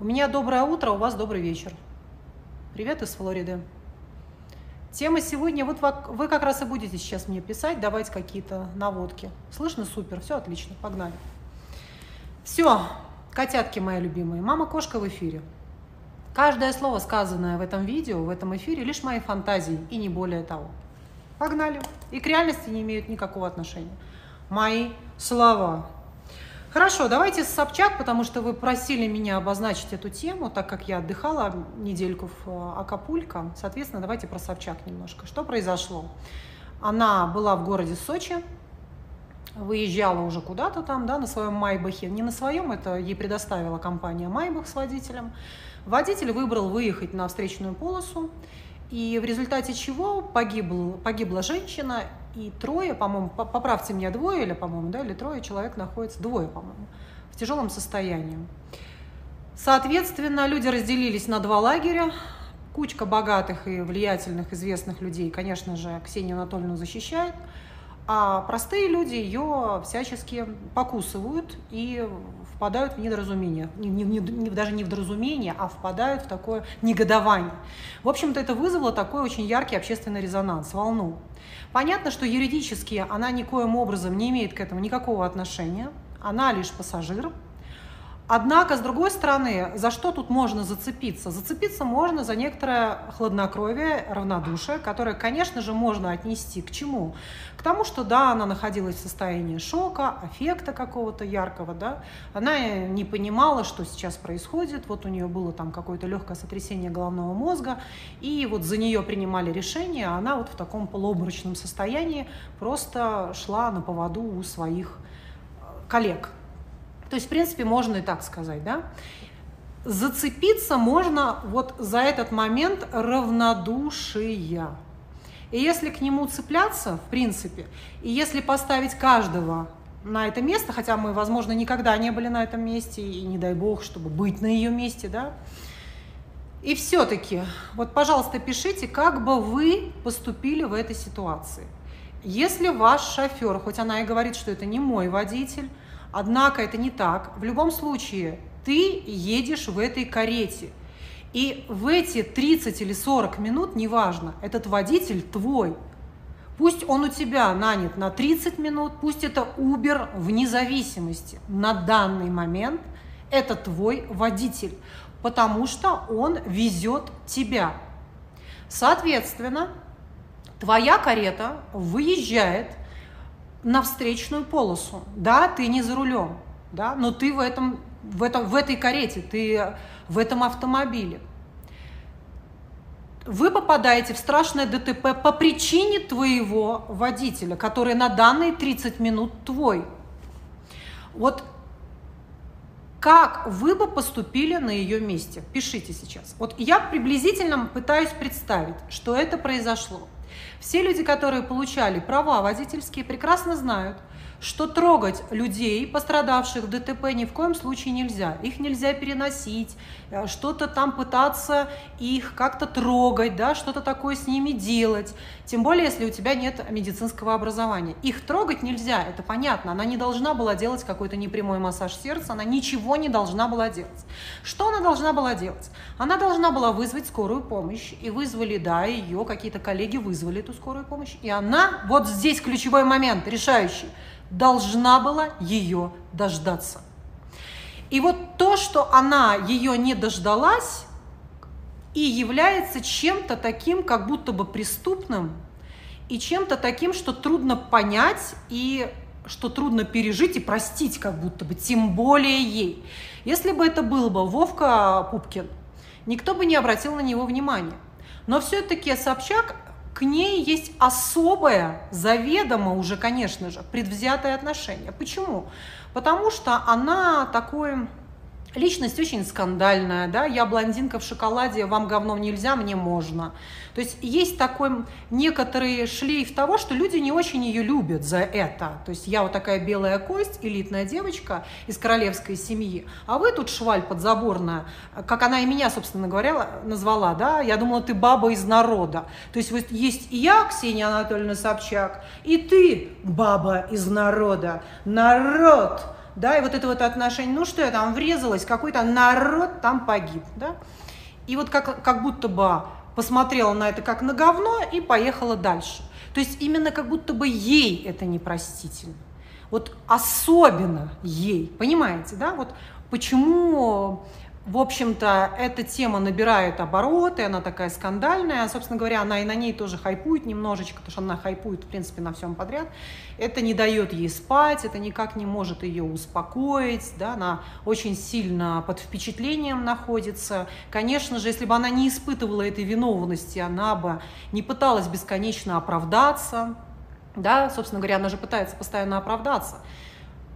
У меня доброе утро, у вас добрый вечер. Привет из Флориды. Тема сегодня, вот вы как раз и будете сейчас мне писать, давать какие-то наводки. Слышно? Супер, все отлично, погнали. Все, котятки мои любимые, мама-кошка в эфире. Каждое слово, сказанное в этом видео, в этом эфире, лишь мои фантазии и не более того. Погнали. И к реальности не имеют никакого отношения. Мои слова. Хорошо, давайте с Собчак, потому что вы просили меня обозначить эту тему, так как я отдыхала недельку в э, Акапулько. Соответственно, давайте про Собчак немножко. Что произошло? Она была в городе Сочи, выезжала уже куда-то там, да, на своем Майбахе. Не на своем, это ей предоставила компания Майбах с водителем. Водитель выбрал выехать на встречную полосу, и в результате чего погибл, погибла женщина, и трое, по-моему, поправьте меня, двое или, по-моему, да, или трое человек находится, двое, по-моему, в тяжелом состоянии. Соответственно, люди разделились на два лагеря. Кучка богатых и влиятельных, известных людей, конечно же, Ксению Анатольевну защищает, а простые люди ее всячески покусывают и впадают в недоразумение, не, не, не, даже не в доразумение, а впадают в такое негодование. В общем-то, это вызвало такой очень яркий общественный резонанс, волну. Понятно, что юридически она никоим образом не имеет к этому никакого отношения, она лишь пассажир, Однако, с другой стороны, за что тут можно зацепиться? Зацепиться можно за некоторое хладнокровие, равнодушие, которое, конечно же, можно отнести к чему? К тому, что, да, она находилась в состоянии шока, аффекта какого-то яркого, да, она не понимала, что сейчас происходит, вот у нее было там какое-то легкое сотрясение головного мозга, и вот за нее принимали решение, а она вот в таком полуобморочном состоянии просто шла на поводу у своих э, коллег, то есть, в принципе, можно и так сказать, да? Зацепиться можно вот за этот момент равнодушия. И если к нему цепляться, в принципе, и если поставить каждого на это место, хотя мы, возможно, никогда не были на этом месте, и не дай бог, чтобы быть на ее месте, да, и все-таки, вот, пожалуйста, пишите, как бы вы поступили в этой ситуации. Если ваш шофер, хоть она и говорит, что это не мой водитель, Однако это не так. В любом случае, ты едешь в этой карете. И в эти 30 или 40 минут, неважно, этот водитель твой. Пусть он у тебя нанят на 30 минут, пусть это Uber вне зависимости. На данный момент это твой водитель, потому что он везет тебя. Соответственно, твоя карета выезжает – на встречную полосу. Да, ты не за рулем, да, но ты в, этом, в, этом, в этой карете, ты в этом автомобиле. Вы попадаете в страшное ДТП по причине твоего водителя, который на данные 30 минут твой. Вот как вы бы поступили на ее месте? Пишите сейчас. Вот я приблизительно пытаюсь представить, что это произошло. Все люди, которые получали права водительские, прекрасно знают, что трогать людей, пострадавших в ДТП, ни в коем случае нельзя. Их нельзя переносить, э, что-то там пытаться их как-то трогать, да, что-то такое с ними делать. Тем более, если у тебя нет медицинского образования. Их трогать нельзя, это понятно. Она не должна была делать какой-то непрямой массаж сердца, она ничего не должна была делать. Что она должна была делать? Она должна была вызвать скорую помощь. И вызвали, да, ее какие-то коллеги вызвали эту скорую помощь. И она, вот здесь ключевой момент, решающий – должна была ее дождаться. И вот то, что она ее не дождалась, и является чем-то таким, как будто бы преступным, и чем-то таким, что трудно понять и что трудно пережить и простить как будто бы, тем более ей. Если бы это был бы Вовка Пупкин, никто бы не обратил на него внимания. Но все-таки Собчак к ней есть особое, заведомо уже, конечно же, предвзятое отношение. Почему? Потому что она такой Личность очень скандальная, да, я блондинка в шоколаде, вам говном нельзя, мне можно. То есть есть такой некоторый шлейф того, что люди не очень ее любят за это. То есть я вот такая белая кость, элитная девочка из королевской семьи, а вы тут шваль подзаборная, как она и меня, собственно говоря, назвала, да, я думала, ты баба из народа. То есть вот есть и я, Ксения Анатольевна Собчак, и ты, баба из народа. Народ, да, и вот это вот отношение, ну что я там врезалась, какой-то народ там погиб, да. И вот как, как будто бы посмотрела на это как на говно и поехала дальше. То есть именно как будто бы ей это непростительно. Вот особенно ей, понимаете, да? Вот почему в общем-то, эта тема набирает обороты, она такая скандальная, собственно говоря, она и на ней тоже хайпует немножечко, потому что она хайпует, в принципе, на всем подряд. Это не дает ей спать, это никак не может ее успокоить, да, она очень сильно под впечатлением находится. Конечно же, если бы она не испытывала этой виновности, она бы не пыталась бесконечно оправдаться, да, собственно говоря, она же пытается постоянно оправдаться.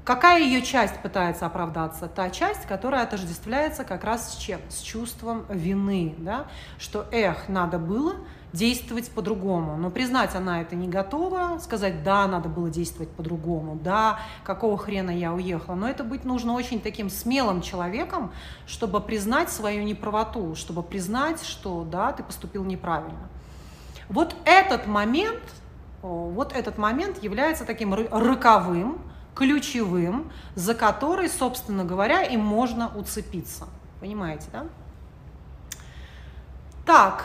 Какая ее часть пытается оправдаться? Та часть, которая отождествляется как раз с чем? С чувством вины, да? что эх, надо было действовать по-другому. Но признать она это не готова, сказать, да, надо было действовать по-другому, да, какого хрена я уехала. Но это быть нужно очень таким смелым человеком, чтобы признать свою неправоту, чтобы признать, что да, ты поступил неправильно. Вот этот момент, вот этот момент является таким роковым, ключевым, за который, собственно говоря, им можно уцепиться. Понимаете, да? Так,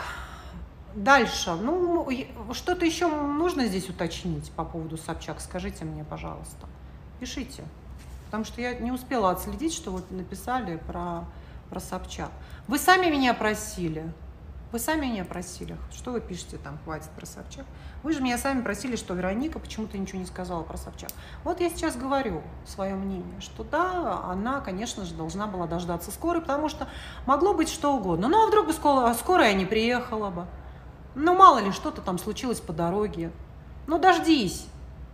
дальше. Ну, что-то еще нужно здесь уточнить по поводу Собчак? Скажите мне, пожалуйста. Пишите. Потому что я не успела отследить, что вот написали про, про Собчак. Вы сами меня просили. Вы сами меня просили. Что вы пишете там, хватит про Собчак? Вы же меня сами просили, что Вероника почему-то ничего не сказала про Собчак. Вот я сейчас говорю свое мнение, что да, она, конечно же, должна была дождаться скорой, потому что могло быть что угодно. Ну, а вдруг бы скорая не приехала бы? Ну, мало ли, что-то там случилось по дороге. Ну, дождись,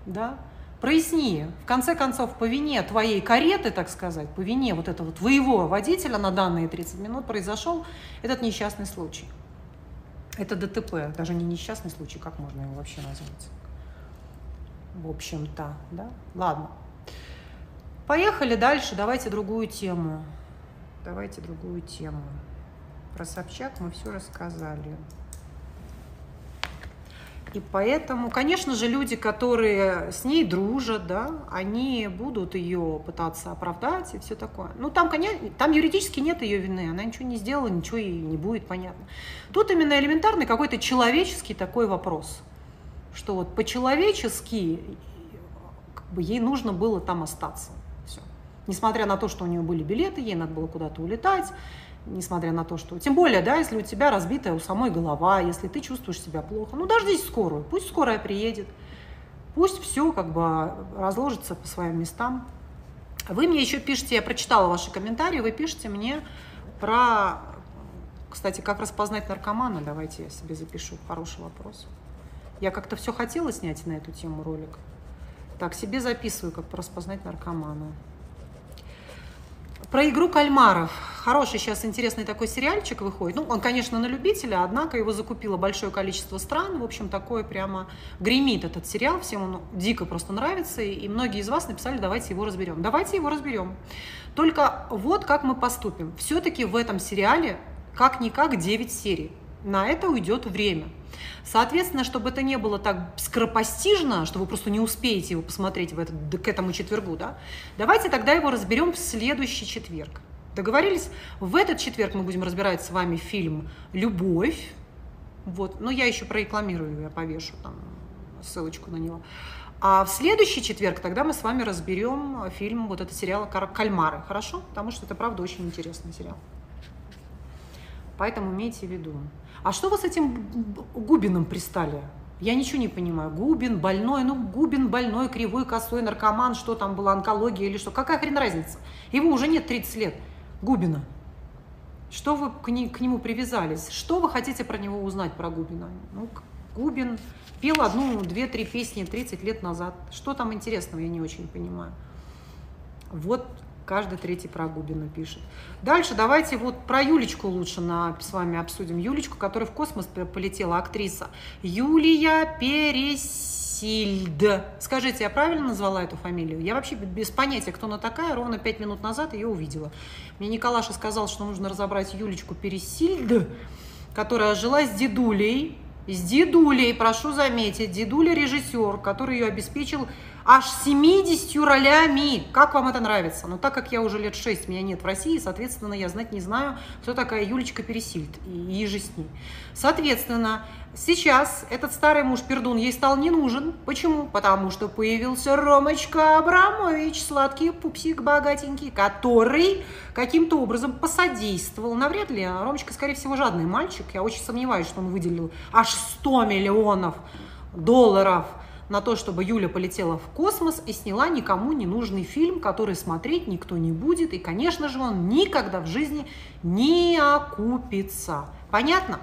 да? Проясни, в конце концов, по вине твоей кареты, так сказать, по вине вот этого твоего водителя на данные 30 минут произошел этот несчастный случай. Это ДТП, даже не несчастный случай, как можно его вообще назвать? В общем-то, да? Ладно. Поехали дальше, давайте другую тему. Давайте другую тему. Про Собчак мы все рассказали. И поэтому, конечно же, люди, которые с ней дружат, да, они будут ее пытаться оправдать и все такое. Ну, там, конечно, там юридически нет ее вины, она ничего не сделала, ничего ей не будет, понятно. Тут именно элементарный какой-то человеческий такой вопрос, что вот по-человечески как бы, ей нужно было там остаться. Все. Несмотря на то, что у нее были билеты, ей надо было куда-то улетать, несмотря на то, что... Тем более, да, если у тебя разбитая у самой голова, если ты чувствуешь себя плохо, ну, дождись скорую, пусть скорая приедет, пусть все как бы разложится по своим местам. Вы мне еще пишете, я прочитала ваши комментарии, вы пишете мне про, кстати, как распознать наркомана, давайте я себе запишу, хороший вопрос. Я как-то все хотела снять на эту тему ролик. Так, себе записываю, как распознать наркомана. Про игру кальмаров. Хороший сейчас интересный такой сериальчик выходит. Ну, он, конечно, на любителя, однако его закупило большое количество стран. В общем, такое прямо гремит этот сериал. Всем он дико просто нравится. И многие из вас написали, давайте его разберем. Давайте его разберем. Только вот как мы поступим. Все-таки в этом сериале как-никак 9 серий. На это уйдет время. Соответственно, чтобы это не было так скоропостижно, что вы просто не успеете его посмотреть в этот, к этому четвергу, да, давайте тогда его разберем в следующий четверг. Договорились? В этот четверг мы будем разбирать с вами фильм «Любовь». Вот, но я еще прорекламирую, я повешу там ссылочку на него. А в следующий четверг тогда мы с вами разберем фильм, вот это сериал «Кальмары», хорошо? Потому что это, правда, очень интересный сериал. Поэтому имейте в виду. А что вы с этим Губиным пристали? Я ничего не понимаю. Губин больной, ну Губин больной, кривой, косой, наркоман, что там было, онкология или что. Какая хрен разница? Его уже нет 30 лет. Губина. Что вы к, не, к нему привязались? Что вы хотите про него узнать, про Губина? Ну, Губин пел одну, две, три песни 30 лет назад. Что там интересного, я не очень понимаю. Вот каждый третий про Губина пишет. Дальше давайте вот про Юлечку лучше на, с вами обсудим. Юлечку, которая в космос полетела, актриса. Юлия Пересильд. Скажите, я правильно назвала эту фамилию? Я вообще без понятия, кто она такая. Ровно пять минут назад ее увидела. Мне Николаша сказал, что нужно разобрать Юлечку Пересильд, которая жила с дедулей. С дедулей, прошу заметить, дедуля режиссер, который ее обеспечил аж 70 ролями. Как вам это нравится? Но так как я уже лет 6, меня нет в России, соответственно, я знать не знаю, кто такая Юлечка Пересильд и, и же с ней. Соответственно, сейчас этот старый муж Пердун ей стал не нужен. Почему? Потому что появился Ромочка Абрамович, сладкий пупсик богатенький, который каким-то образом посодействовал. Навряд ли. Ромочка, скорее всего, жадный мальчик. Я очень сомневаюсь, что он выделил аж 100 миллионов долларов на то, чтобы Юля полетела в космос и сняла никому не нужный фильм, который смотреть никто не будет. И, конечно же, он никогда в жизни не окупится. Понятно?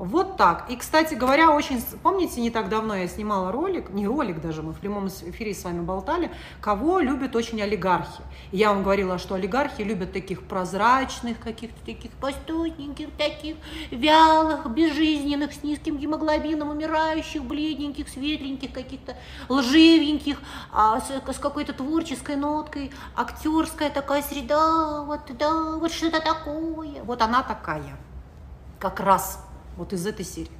Вот так. И, кстати говоря, очень... Помните, не так давно я снимала ролик, не ролик даже, мы в прямом эфире с вами болтали, кого любят очень олигархи. Я вам говорила, что олигархи любят таких прозрачных, каких-то таких пастутненьких, таких вялых, безжизненных, с низким гемоглобином, умирающих, бледненьких, светленьких, каких-то лживеньких, а, с, с какой-то творческой ноткой, актерская такая среда, вот, да, вот что-то такое. Вот она такая. Как раз вот из этой серии.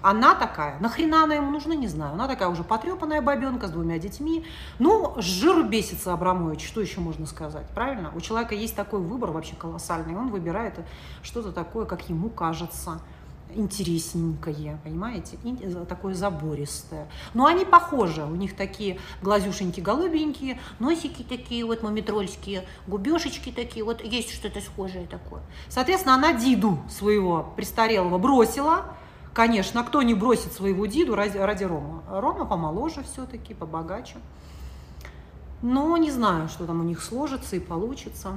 Она такая, нахрена она ему нужна, не знаю. Она такая уже потрепанная бабенка с двумя детьми. Ну, с жиру бесится Абрамович, что еще можно сказать, правильно? У человека есть такой выбор вообще колоссальный, он выбирает что-то такое, как ему кажется интересненькое, понимаете, такое забористое. Но они похожи, у них такие глазюшеньки голубенькие, носики такие вот мумитрольские, губешечки такие, вот есть что-то схожее такое. Соответственно, она Диду своего престарелого бросила, Конечно, кто не бросит своего Диду ради, ради Рома? Рома помоложе все-таки, побогаче. Но не знаю, что там у них сложится и получится.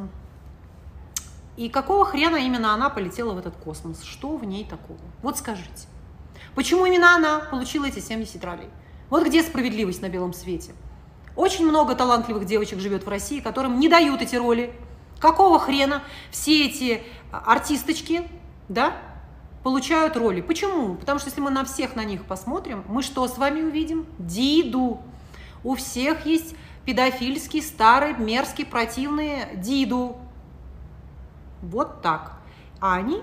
И какого хрена именно она полетела в этот космос? Что в ней такого? Вот скажите. Почему именно она получила эти 70 ролей? Вот где справедливость на белом свете? Очень много талантливых девочек живет в России, которым не дают эти роли. Какого хрена все эти артисточки, да, получают роли? Почему? Потому что если мы на всех на них посмотрим, мы что с вами увидим? Диду. У всех есть педофильский, старый, мерзкий, противный диду. Вот так. А они,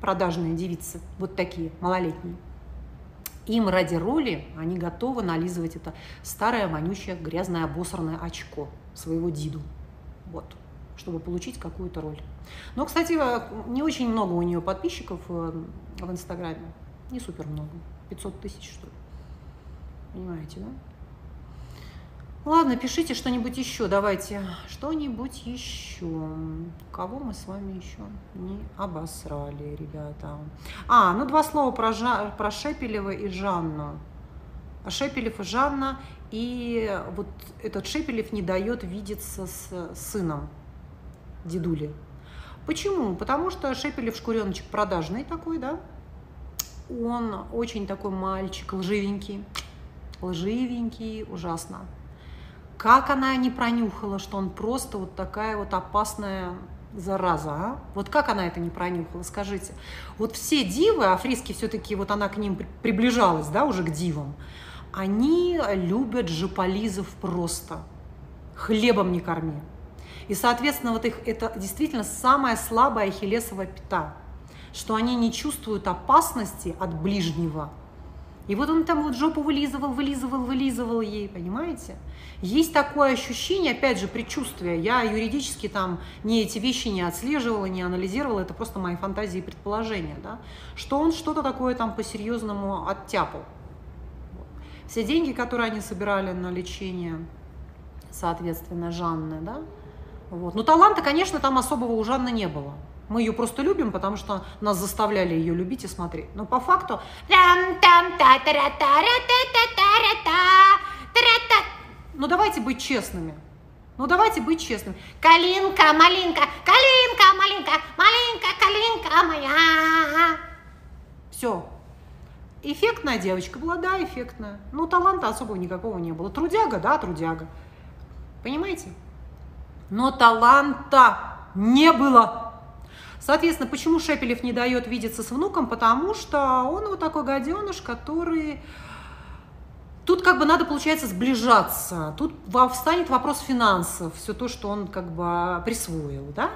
продажные девицы, вот такие, малолетние, им ради роли они готовы нализывать это старое, вонючее, грязное, обосранное очко своего диду. Вот чтобы получить какую-то роль. Но, кстати, не очень много у нее подписчиков э, в Инстаграме. Не супер много. 500 тысяч, что ли. Понимаете, да? Ладно, пишите что-нибудь еще, давайте. Что-нибудь еще. Кого мы с вами еще не обосрали, ребята? А, ну два слова про, Жа... про Шепелева и Жанну. Шепелев и Жанна. И вот этот Шепелев не дает видеться с сыном дедули. Почему? Потому что Шепелев шкуреночек продажный такой, да? Он очень такой мальчик, лживенький. Лживенький, ужасно. Как она не пронюхала, что он просто вот такая вот опасная зараза, а? Вот как она это не пронюхала, скажите? Вот все дивы, а Фриски все-таки, вот она к ним приближалась, да, уже к дивам, они любят жополизов просто. Хлебом не корми. И, соответственно, вот их, это действительно самая слабая ахиллесова пята, что они не чувствуют опасности от ближнего, и вот он там вот жопу вылизывал, вылизывал, вылизывал ей, понимаете? Есть такое ощущение, опять же, предчувствие. Я юридически там не эти вещи не отслеживала, не анализировала, это просто мои фантазии и предположения, да? Что он что-то такое там по-серьезному оттяпал. Все деньги, которые они собирали на лечение, соответственно, Жанны, да? Вот. Но таланта, конечно, там особого у Жанны не было. Мы ее просто любим, потому что нас заставляли ее любить и смотреть. Но по факту... Ну давайте быть честными. Ну давайте быть честными. Калинка, малинка, калинка, малинка, малинка, калинка моя. Все. Эффектная девочка была, да, эффектная. Но таланта особого никакого не было. Трудяга, да, трудяга. Понимаете? Но таланта не было. Соответственно, почему Шепелев не дает видеться с внуком? Потому что он вот такой гаденыш, который... Тут как бы надо, получается, сближаться. Тут встанет вопрос финансов, все то, что он как бы присвоил, да?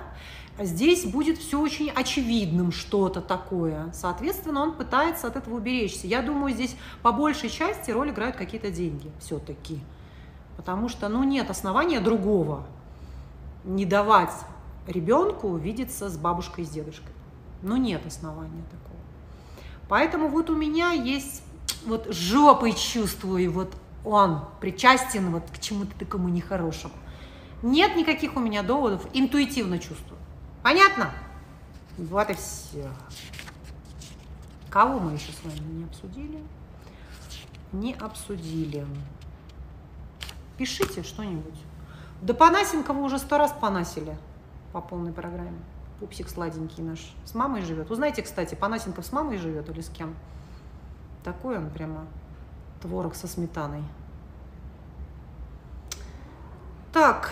Здесь будет все очень очевидным что-то такое. Соответственно, он пытается от этого уберечься. Я думаю, здесь по большей части роль играют какие-то деньги все-таки. Потому что, ну, нет основания другого не давать ребенку видеться с бабушкой и с дедушкой. Ну, нет основания такого. Поэтому вот у меня есть вот жопой чувствую, вот он причастен вот к чему-то такому нехорошему. Нет никаких у меня доводов, интуитивно чувствую. Понятно? Вот и все. Кого мы еще с вами не обсудили? Не обсудили. Пишите что-нибудь. Да Панасенкова уже сто раз понасили по полной программе. Пупсик сладенький наш. С мамой живет. Узнаете, кстати, Панасенков с мамой живет или с кем? Такой он прямо творог со сметаной. Так.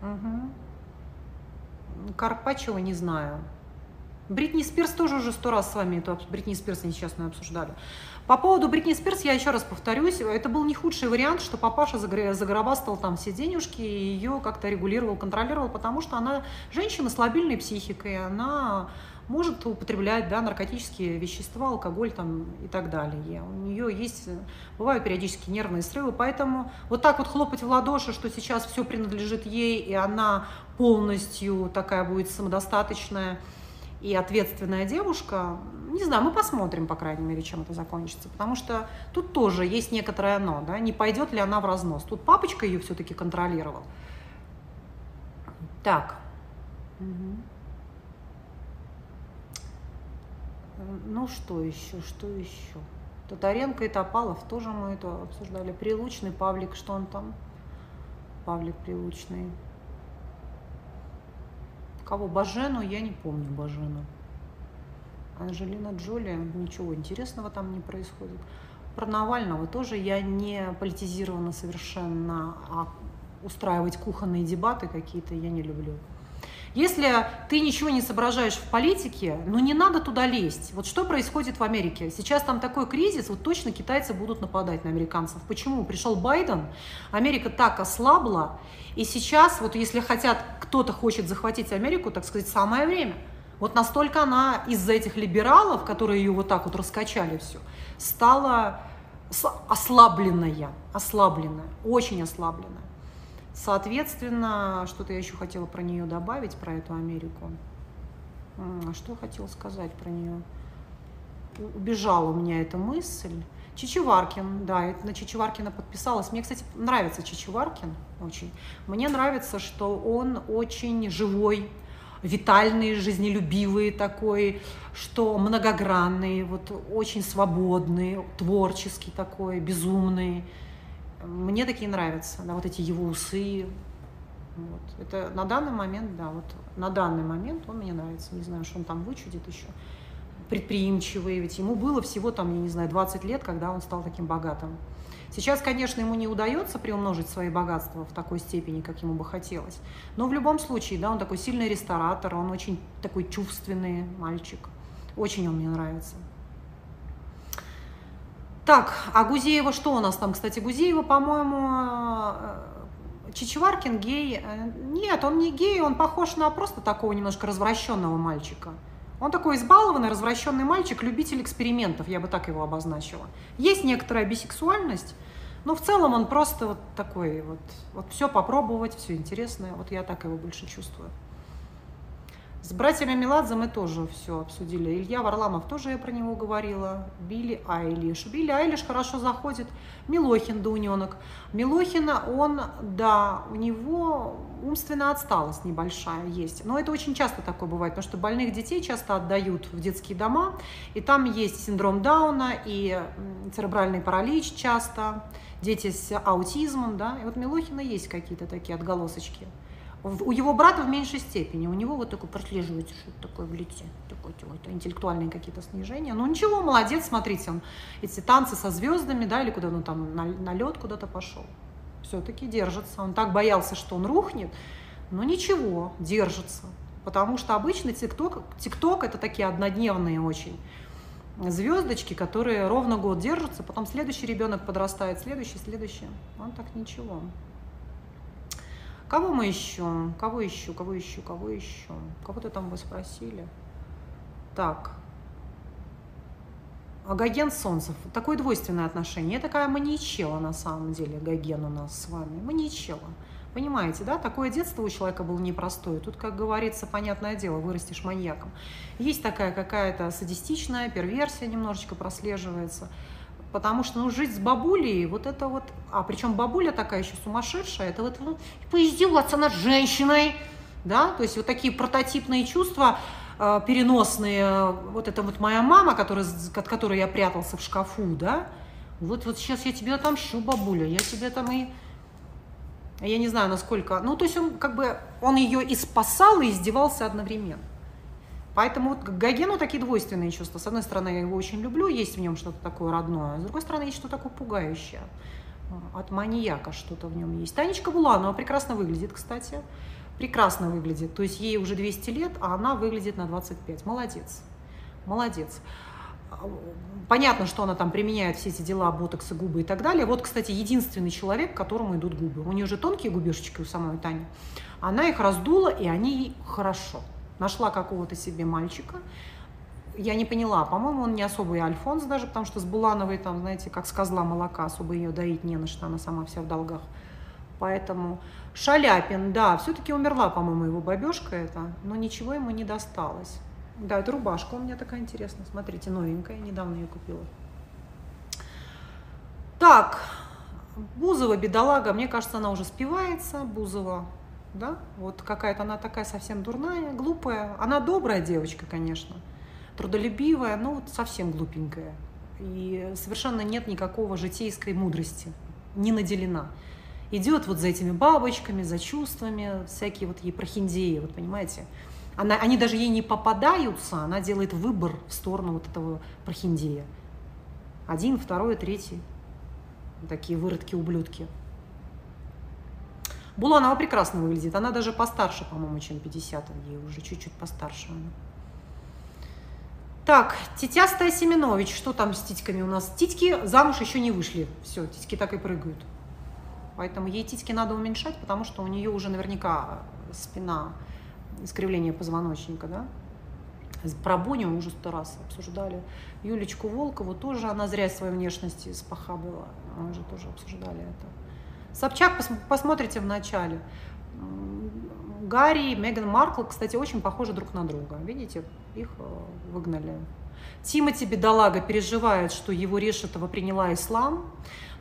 Угу. Карпачева не знаю. Бритни Спирс тоже уже сто раз с вами эту Бритни Спирс несчастную обсуждали. По поводу Бритни Спирс я еще раз повторюсь, это был не худший вариант, что папаша загробастал там все денежки и ее как-то регулировал, контролировал, потому что она женщина с лобильной психикой, она может употреблять да, наркотические вещества, алкоголь там, и так далее. У нее есть, бывают периодически нервные срывы, поэтому вот так вот хлопать в ладоши, что сейчас все принадлежит ей, и она полностью такая будет самодостаточная, и ответственная девушка, не знаю, мы посмотрим, по крайней мере, чем это закончится, потому что тут тоже есть некоторое «но», да, не пойдет ли она в разнос. Тут папочка ее все-таки контролировал. Так. Угу. Ну, что еще, что еще? Татаренко и Топалов тоже мы это обсуждали. Прилучный, Павлик, что он там? Павлик Прилучный. Кого? Бажену? Я не помню Бажену. Анжелина Джоли, ничего интересного там не происходит. Про Навального тоже я не политизирована совершенно, а устраивать кухонные дебаты какие-то я не люблю. Если ты ничего не соображаешь в политике, ну не надо туда лезть. Вот что происходит в Америке? Сейчас там такой кризис, вот точно китайцы будут нападать на американцев. Почему? Пришел Байден, Америка так ослабла, и сейчас, вот если хотят, кто-то хочет захватить Америку, так сказать, самое время. Вот настолько она из-за этих либералов, которые ее вот так вот раскачали все, стала ослабленная, ослабленная, очень ослабленная. Соответственно, что-то я еще хотела про нее добавить, про эту Америку. Что хотела сказать про нее? Убежала у меня эта мысль. Чичеваркин, да, на Чичеваркина подписалась. Мне, кстати, нравится Чичеваркин очень. Мне нравится, что он очень живой, витальный, жизнелюбивый такой, что многогранный, вот очень свободный, творческий такой, безумный. Мне такие нравятся, да, вот эти его усы. Вот. Это на данный момент, да, вот на данный момент он мне нравится. Не знаю, что он там вычудит еще. Предприимчивый, ведь ему было всего там, я не знаю, 20 лет, когда он стал таким богатым. Сейчас, конечно, ему не удается приумножить свои богатства в такой степени, как ему бы хотелось. Но в любом случае, да, он такой сильный ресторатор, он очень такой чувственный мальчик. Очень он мне нравится. Так, а Гузеева что у нас там, кстати? Гузеева, по-моему, э, Чичеваркин гей. Э, нет, он не гей, он похож на просто такого немножко развращенного мальчика. Он такой избалованный, развращенный мальчик, любитель экспериментов, я бы так его обозначила. Есть некоторая бисексуальность, но в целом он просто вот такой вот, вот все попробовать, все интересное. Вот я так его больше чувствую. С братьями Меладзе мы тоже все обсудили. Илья Варламов тоже я про него говорила. Билли Айлиш. Билли Айлиш хорошо заходит. Милохин Дуненок. Милохина, он, да, у него умственная отсталость небольшая есть. Но это очень часто такое бывает, потому что больных детей часто отдают в детские дома. И там есть синдром Дауна и церебральный паралич часто. Дети с аутизмом, да. И вот Милохина есть какие-то такие отголосочки. У его брата в меньшей степени. У него вот такое прослеживается что-то такое в лице. Такое, вот, интеллектуальные какие-то снижения. Но ничего, молодец, смотрите, он эти танцы со звездами, да, или куда он там на, на лед куда-то пошел. Все-таки держится. Он так боялся, что он рухнет, но ничего, держится. Потому что обычно ТикТок, ТикТок это такие однодневные очень звездочки, которые ровно год держатся, потом следующий ребенок подрастает, следующий, следующий. Он так ничего. Кого мы ищем? Кого ищу? Кого ищу? Кого ищу? Кого-то там вы спросили. Так. Гоген Солнцев. Такое двойственное отношение. Такая маньячела на самом деле, Гоген у нас с вами. Маньячела. Понимаете, да? Такое детство у человека было непростое. Тут, как говорится, понятное дело, вырастешь маньяком. Есть такая какая-то садистичная перверсия немножечко прослеживается. Потому что, ну, жить с бабулей, вот это вот... А причем бабуля такая еще сумасшедшая, это вот ну, поиздеваться над женщиной, да? То есть вот такие прототипные чувства, э, переносные. Вот это вот моя мама, которая, от которой я прятался в шкафу, да? Вот, вот сейчас я тебе отомщу, бабуля, я тебе там и я не знаю, насколько... Ну, то есть он как бы, он ее и спасал, и издевался одновременно. Поэтому вот к Гогену такие двойственные чувства. С одной стороны, я его очень люблю, есть в нем что-то такое родное. С другой стороны, есть что-то такое пугающее. От маньяка что-то в нем есть. Танечка Буланова прекрасно выглядит, кстати. Прекрасно выглядит. То есть ей уже 200 лет, а она выглядит на 25. Молодец. Молодец понятно, что она там применяет все эти дела, ботоксы, губы и так далее. Вот, кстати, единственный человек, к которому идут губы. У нее же тонкие губежечки у самой Тани. Она их раздула, и они ей хорошо. Нашла какого-то себе мальчика. Я не поняла, по-моему, он не особый Альфонс даже, потому что с Булановой там, знаете, как с козла молока, особо ее доить не на что, она сама вся в долгах. Поэтому Шаляпин, да, все-таки умерла, по-моему, его бабешка это, но ничего ему не досталось. Да, это рубашка у меня такая интересная. Смотрите, новенькая, недавно ее купила. Так, Бузова, бедолага, мне кажется, она уже спивается, Бузова, да, вот какая-то она такая совсем дурная, глупая. Она добрая девочка, конечно, трудолюбивая, но вот совсем глупенькая. И совершенно нет никакого житейской мудрости, не наделена. Идет вот за этими бабочками, за чувствами, всякие вот ей прохиндеи, вот понимаете, она, они даже ей не попадаются, она делает выбор в сторону вот этого прохиндея. Один, второй, третий. Такие выродки-ублюдки. Буланова прекрасно выглядит. Она даже постарше, по-моему, чем 50. Ей уже чуть-чуть постарше она. Так, Тетястая Семенович, что там с титьками у нас? Титьки замуж еще не вышли. Все, титьки так и прыгают. Поэтому ей титьки надо уменьшать, потому что у нее уже наверняка спина искривление позвоночника, да. Про Боню уже сто раз обсуждали. Юлечку Волкову тоже она зря своей внешности спохабила. Мы уже тоже обсуждали это. Собчак, пос посмотрите в начале. Гарри и Меган Маркл, кстати, очень похожи друг на друга. Видите, их э, выгнали. Тимати Бедолага переживает, что его Решетова приняла ислам.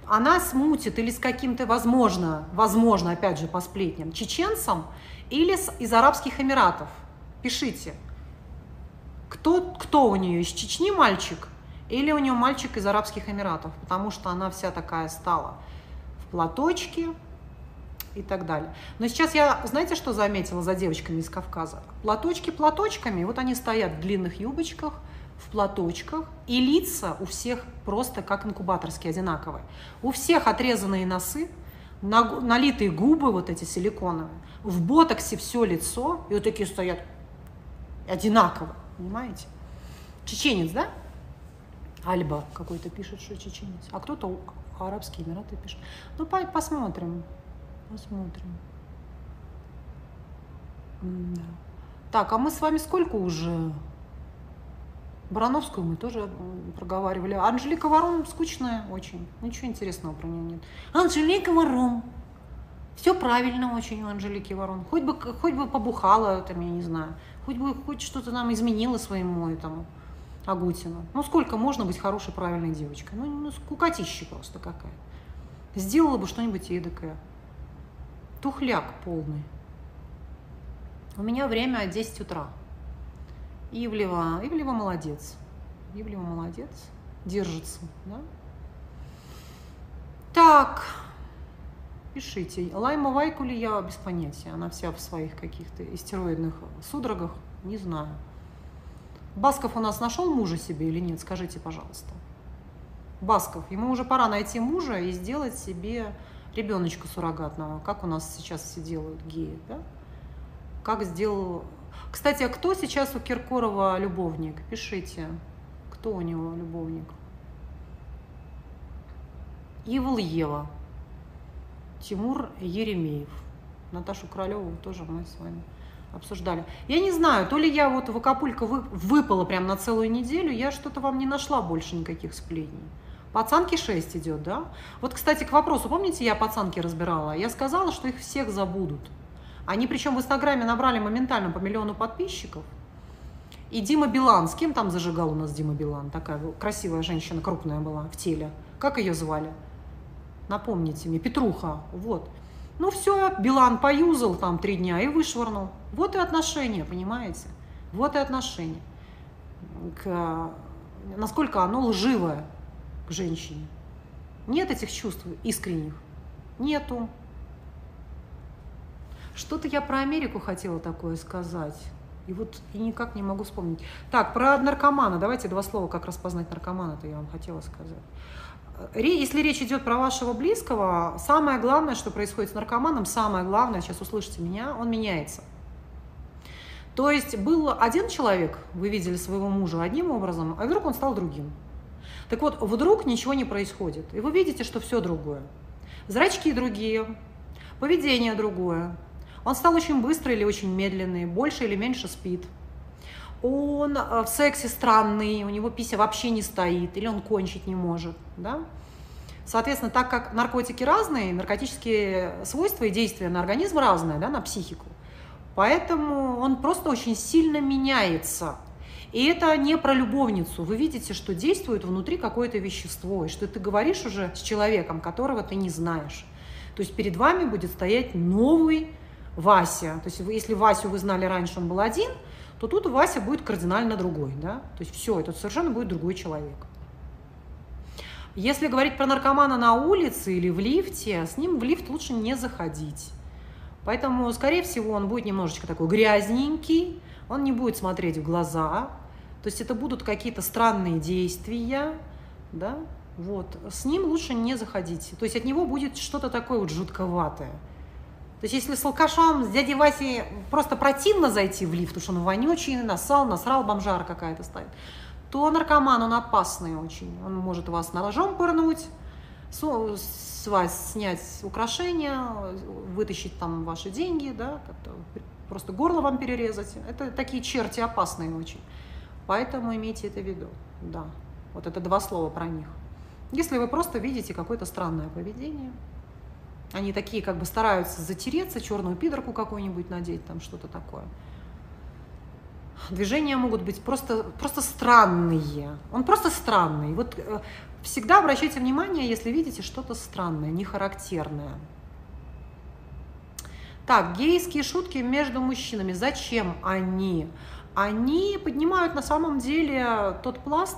Она смутит или с каким-то, возможно, возможно, опять же, по сплетням, чеченцам – или из Арабских Эмиратов. Пишите, кто, кто у нее, из Чечни мальчик или у нее мальчик из Арабских Эмиратов, потому что она вся такая стала в платочке и так далее. Но сейчас я, знаете, что заметила за девочками из Кавказа? Платочки платочками, вот они стоят в длинных юбочках, в платочках, и лица у всех просто как инкубаторские, одинаковые. У всех отрезанные носы, налитые губы вот эти силиконовые, в ботоксе все лицо, и вот такие стоят одинаково, понимаете? Чеченец, да? Альба какой-то пишет, что чеченец. А кто-то Арабские Эмираты пишет. Ну, по посмотрим. Посмотрим. Да. Так, а мы с вами сколько уже Барановскую мы тоже проговаривали. Анжелика Варум скучная очень. Ничего интересного про нее нет. Анжелика Варум. Все правильно очень у Анжелики Варум. Хоть бы, хоть бы побухала, там, я не знаю. Хоть бы хоть что-то нам изменила своему этому Агутину. Ну, сколько можно быть хорошей, правильной девочкой? Ну, ну скукотища просто какая. Сделала бы что-нибудь эдакое. Тухляк полный. У меня время 10 утра. Ивлева. Ивлева молодец. Ивлева молодец. Держится, да? Так, пишите. Лайма Вайкули я без понятия. Она вся в своих каких-то истероидных судорогах. Не знаю. Басков у нас нашел мужа себе или нет? Скажите, пожалуйста. Басков, ему уже пора найти мужа и сделать себе ребеночка суррогатного, как у нас сейчас все делают геи, да? Как сделал кстати, а кто сейчас у Киркорова любовник? Пишите, кто у него любовник? Ивл Ева, Тимур Еремеев. Наташу Королеву тоже мы с вами обсуждали. Я не знаю, то ли я вот в Акапулько вы, выпала прям на целую неделю, я что-то вам не нашла больше никаких сплетней. Пацанки 6 идет, да? Вот, кстати, к вопросу, помните, я пацанки разбирала? Я сказала, что их всех забудут. Они причем в Инстаграме набрали моментально по миллиону подписчиков. И Дима Билан, с кем там зажигал у нас Дима Билан? Такая красивая женщина, крупная была в теле. Как ее звали? Напомните мне, Петруха, вот. Ну все, Билан поюзал там три дня и вышвырнул. Вот и отношения, понимаете? Вот и отношения. К, насколько оно лживое к женщине. Нет этих чувств искренних. Нету. Что-то я про Америку хотела такое сказать. И вот и никак не могу вспомнить. Так, про наркомана. Давайте два слова, как распознать наркомана-то я вам хотела сказать. Если речь идет про вашего близкого, самое главное, что происходит с наркоманом, самое главное, сейчас услышите меня, он меняется. То есть был один человек, вы видели своего мужа одним образом, а вдруг он стал другим. Так вот, вдруг ничего не происходит, и вы видите, что все другое. Зрачки другие, поведение другое. Он стал очень быстрый или очень медленный, больше или меньше спит. Он э, в сексе странный, у него пися вообще не стоит, или он кончить не может. Да? Соответственно, так как наркотики разные, наркотические свойства и действия на организм разные, да, на психику, поэтому он просто очень сильно меняется. И это не про любовницу. Вы видите, что действует внутри какое-то вещество, и что ты говоришь уже с человеком, которого ты не знаешь. То есть перед вами будет стоять новый Вася. То есть если Васю вы знали раньше, он был один, то тут Вася будет кардинально другой. Да? То есть все, это совершенно будет другой человек. Если говорить про наркомана на улице или в лифте, с ним в лифт лучше не заходить. Поэтому, скорее всего, он будет немножечко такой грязненький, он не будет смотреть в глаза, то есть это будут какие-то странные действия, да, вот. С ним лучше не заходить. То есть от него будет что-то такое вот жутковатое. То есть если с алкашом, с дядей Васей просто противно зайти в лифт, потому что он вонючий, насал, насрал, бомжара какая-то стоит, то наркоман, он опасный очень. Он может вас ножом пырнуть, с вас снять украшения, вытащить там ваши деньги, да, просто горло вам перерезать. Это такие черти опасные очень. Поэтому имейте это в виду. Да, вот это два слова про них. Если вы просто видите какое-то странное поведение, они такие как бы стараются затереться, черную пидорку какую-нибудь надеть, там что-то такое. Движения могут быть просто, просто странные. Он просто странный. Вот э, всегда обращайте внимание, если видите что-то странное, нехарактерное. Так, гейские шутки между мужчинами. Зачем они? они поднимают на самом деле тот пласт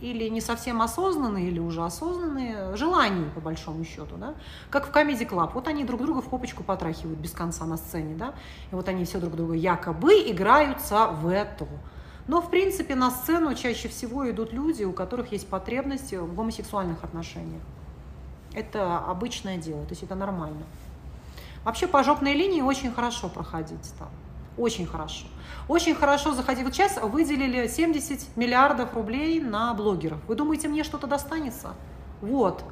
или не совсем осознанные, или уже осознанные желания, по большому счету, да, как в Comedy Club. Вот они друг друга в попочку потрахивают без конца на сцене, да, и вот они все друг друга якобы играются в эту. Но, в принципе, на сцену чаще всего идут люди, у которых есть потребности в гомосексуальных отношениях. Это обычное дело, то есть это нормально. Вообще по жопной линии очень хорошо проходить там. Очень хорошо. Очень хорошо заходить. Вот сейчас выделили 70 миллиардов рублей на блогеров. Вы думаете, мне что-то достанется? Вот.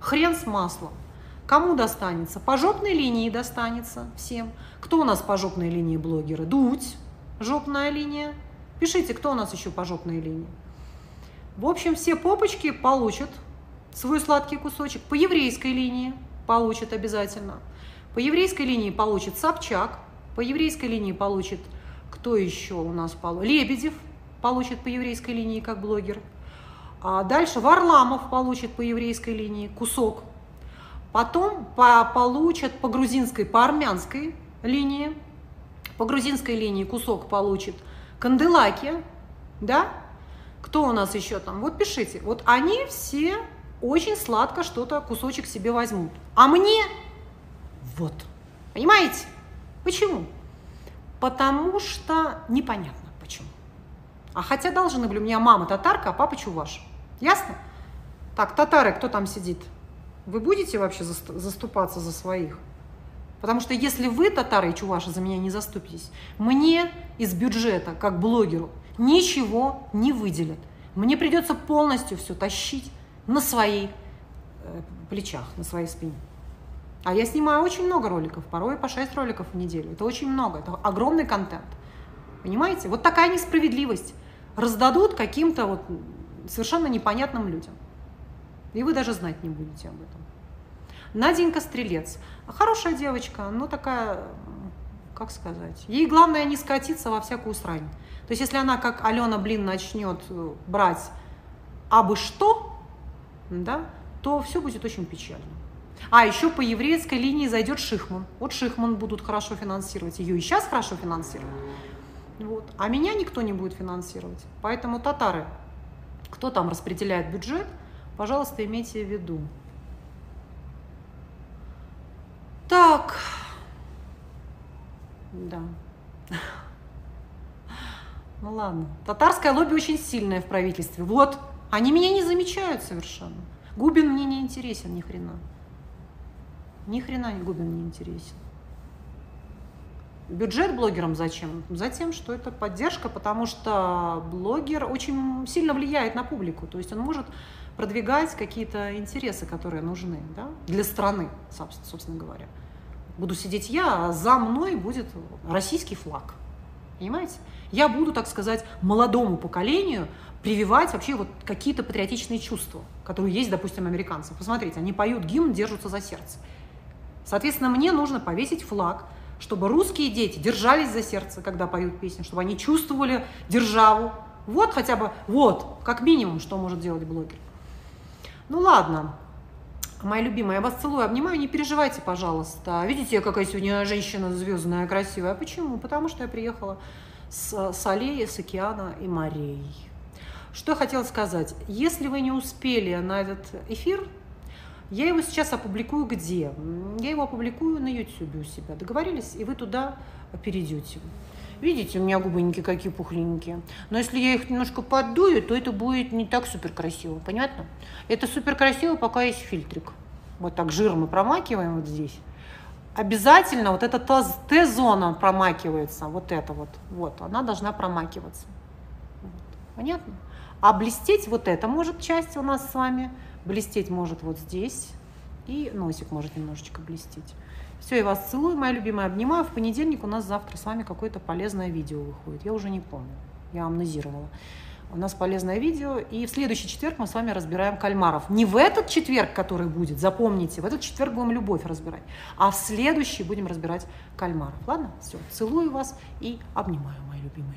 Хрен с маслом. Кому достанется? По жопной линии достанется всем. Кто у нас по жопной линии блогеры? Дудь, жопная линия. Пишите, кто у нас еще по жопной линии. В общем, все попочки получат свой сладкий кусочек. По еврейской линии получат обязательно. По еврейской линии получит Собчак, по еврейской линии получит, кто еще у нас получит? Лебедев получит по еврейской линии как блогер. А дальше Варламов получит по еврейской линии кусок. Потом по, получат по грузинской, по армянской линии. По грузинской линии кусок получит Канделаки, да? Кто у нас еще там? Вот пишите. Вот они все очень сладко что-то, кусочек себе возьмут. А мне вот. Понимаете? Почему? Потому что непонятно почему. А хотя должны были, у меня мама татарка, а папа чуваш. Ясно? Так, татары, кто там сидит? Вы будете вообще заступаться за своих? Потому что если вы, татары и чуваши, за меня не заступитесь, мне из бюджета, как блогеру, ничего не выделят. Мне придется полностью все тащить на своих э, плечах, на своей спине. А я снимаю очень много роликов, порой по 6 роликов в неделю. Это очень много, это огромный контент. Понимаете? Вот такая несправедливость. Раздадут каким-то вот совершенно непонятным людям. И вы даже знать не будете об этом. Наденька Стрелец. Хорошая девочка, но такая, как сказать, ей главное не скатиться во всякую срань. То есть если она, как Алена, блин, начнет э, брать абы что, да, то все будет очень печально. А еще по еврейской линии зайдет Шихман. Вот Шихман будут хорошо финансировать. Ее и сейчас хорошо финансируют. Вот. А меня никто не будет финансировать. Поэтому татары, кто там распределяет бюджет, пожалуйста, имейте в виду. Так. Да. Ну ладно. Татарское лобби очень сильное в правительстве. Вот. Они меня не замечают совершенно. Губин мне не интересен ни хрена. Ни хрена Губин не интересен. Бюджет блогерам зачем? Затем, что это поддержка, потому что блогер очень сильно влияет на публику. То есть он может продвигать какие-то интересы, которые нужны да, для страны, собственно говоря. Буду сидеть я, а за мной будет российский флаг. Понимаете? Я буду, так сказать, молодому поколению прививать вообще вот какие-то патриотичные чувства, которые есть, допустим, американцев. Посмотрите, они поют гимн, держатся за сердце. Соответственно, мне нужно повесить флаг, чтобы русские дети держались за сердце, когда поют песни, чтобы они чувствовали державу. Вот хотя бы, вот, как минимум, что может делать блогер. Ну ладно, моя любимая, я вас целую, обнимаю, не переживайте, пожалуйста. Видите, какая сегодня женщина звездная, красивая. Почему? Потому что я приехала с, с аллеи, с океана и морей. Что я хотела сказать. Если вы не успели на этот эфир, я его сейчас опубликую где? Я его опубликую на YouTube у себя. Договорились? И вы туда перейдете. Видите, у меня губоньки какие пухленькие. Но если я их немножко поддую, то это будет не так супер красиво. Понятно? Это супер красиво, пока есть фильтрик. Вот так жир мы промакиваем вот здесь. Обязательно вот эта Т-зона промакивается. Вот это вот. Вот, она должна промакиваться. Понятно? А блестеть вот эта может часть у нас с вами – Блестеть может вот здесь, и носик может немножечко блестеть. Все, я вас целую, моя любимая, обнимаю. В понедельник у нас завтра с вами какое-то полезное видео выходит. Я уже не помню, я амнезировала. У нас полезное видео, и в следующий четверг мы с вами разбираем кальмаров. Не в этот четверг, который будет, запомните, в этот четверг будем любовь разбирать, а в следующий будем разбирать кальмаров. Ладно? Все, целую вас и обнимаю, мои любимые.